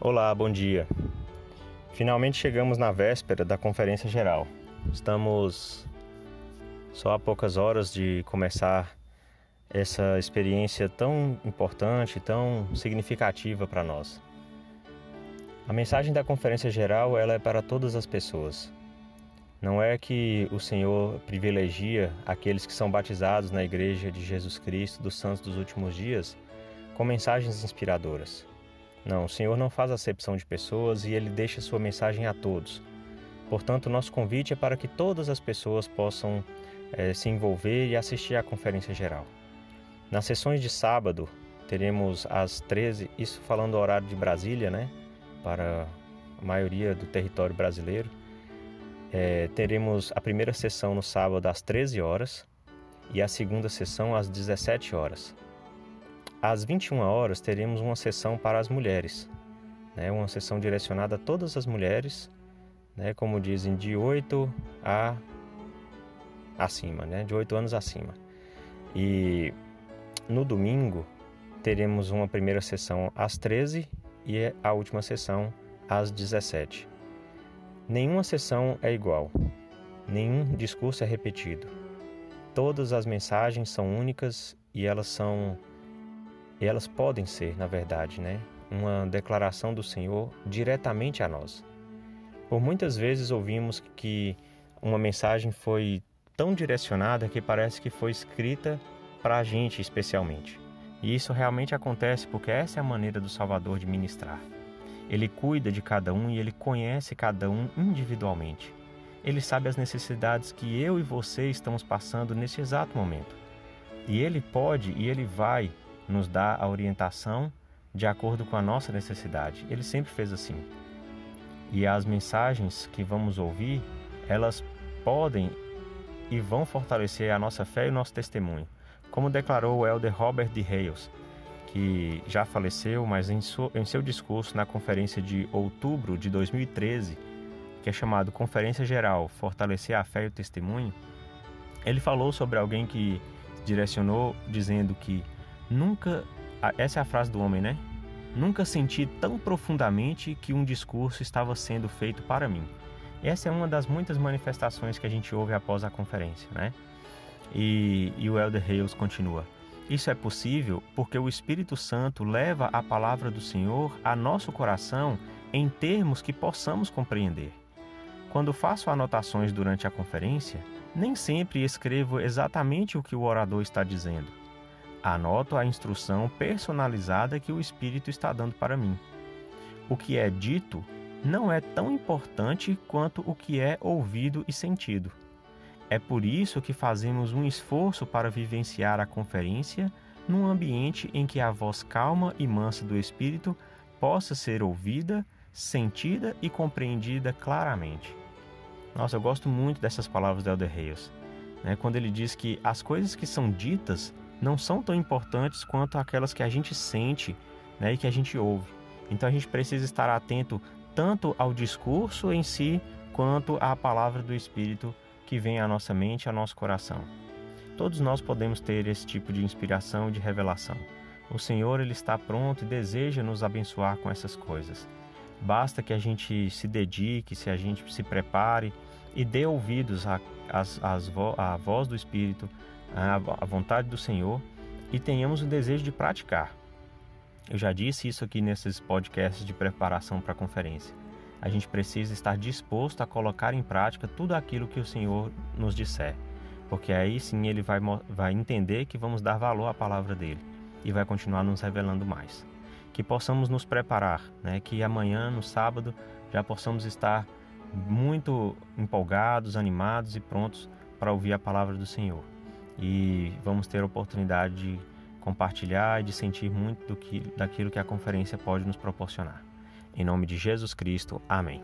Olá, bom dia. Finalmente chegamos na véspera da Conferência Geral. Estamos só há poucas horas de começar essa experiência tão importante, tão significativa para nós. A mensagem da Conferência Geral ela é para todas as pessoas. Não é que o Senhor privilegia aqueles que são batizados na Igreja de Jesus Cristo dos Santos dos Últimos Dias com mensagens inspiradoras. Não, o Senhor não faz acepção de pessoas e ele deixa sua mensagem a todos. Portanto, nosso convite é para que todas as pessoas possam é, se envolver e assistir à conferência geral. Nas sessões de sábado, teremos às 13, isso falando do horário de Brasília, né? Para a maioria do território brasileiro. É, teremos a primeira sessão no sábado às 13 horas e a segunda sessão às 17 horas. Às 21 horas teremos uma sessão para as mulheres, né? uma sessão direcionada a todas as mulheres, né? como dizem, de 8 a acima, né? de 8 anos acima. E no domingo teremos uma primeira sessão às 13 e a última sessão às 17. Nenhuma sessão é igual, nenhum discurso é repetido. Todas as mensagens são únicas e elas são e elas podem ser, na verdade, né, uma declaração do Senhor diretamente a nós. Por muitas vezes ouvimos que uma mensagem foi tão direcionada que parece que foi escrita para a gente especialmente. E isso realmente acontece porque essa é a maneira do Salvador de ministrar. Ele cuida de cada um e ele conhece cada um individualmente. Ele sabe as necessidades que eu e você estamos passando nesse exato momento. E ele pode e ele vai nos dá a orientação de acordo com a nossa necessidade. Ele sempre fez assim. E as mensagens que vamos ouvir, elas podem e vão fortalecer a nossa fé e o nosso testemunho. Como declarou o elder Robert D. Hales, que já faleceu, mas em, em seu discurso na conferência de outubro de 2013, que é chamado Conferência Geral Fortalecer a Fé e o Testemunho, ele falou sobre alguém que direcionou dizendo que Nunca, essa é a frase do homem, né? Nunca senti tão profundamente que um discurso estava sendo feito para mim. Essa é uma das muitas manifestações que a gente ouve após a conferência, né? E, e o Elder Hales continua. Isso é possível porque o Espírito Santo leva a palavra do Senhor a nosso coração em termos que possamos compreender. Quando faço anotações durante a conferência, nem sempre escrevo exatamente o que o orador está dizendo. Anoto a instrução personalizada que o Espírito está dando para mim. O que é dito não é tão importante quanto o que é ouvido e sentido. É por isso que fazemos um esforço para vivenciar a conferência num ambiente em que a voz calma e mansa do Espírito possa ser ouvida, sentida e compreendida claramente. Nossa, eu gosto muito dessas palavras do Elder Reis, né? quando ele diz que as coisas que são ditas não são tão importantes quanto aquelas que a gente sente né, e que a gente ouve. Então a gente precisa estar atento tanto ao discurso em si quanto à palavra do Espírito que vem à nossa mente ao nosso coração. Todos nós podemos ter esse tipo de inspiração e de revelação. O Senhor ele está pronto e deseja nos abençoar com essas coisas. Basta que a gente se dedique, se a gente se prepare e dê ouvidos à, à, à voz do Espírito, a vontade do Senhor e tenhamos o desejo de praticar. Eu já disse isso aqui nesses podcasts de preparação para a conferência. A gente precisa estar disposto a colocar em prática tudo aquilo que o Senhor nos disser, porque aí sim ele vai, vai entender que vamos dar valor à palavra dele e vai continuar nos revelando mais. Que possamos nos preparar, né? que amanhã, no sábado, já possamos estar muito empolgados, animados e prontos para ouvir a palavra do Senhor e vamos ter a oportunidade de compartilhar e de sentir muito do que, daquilo que a conferência pode nos proporcionar. Em nome de Jesus Cristo, amém.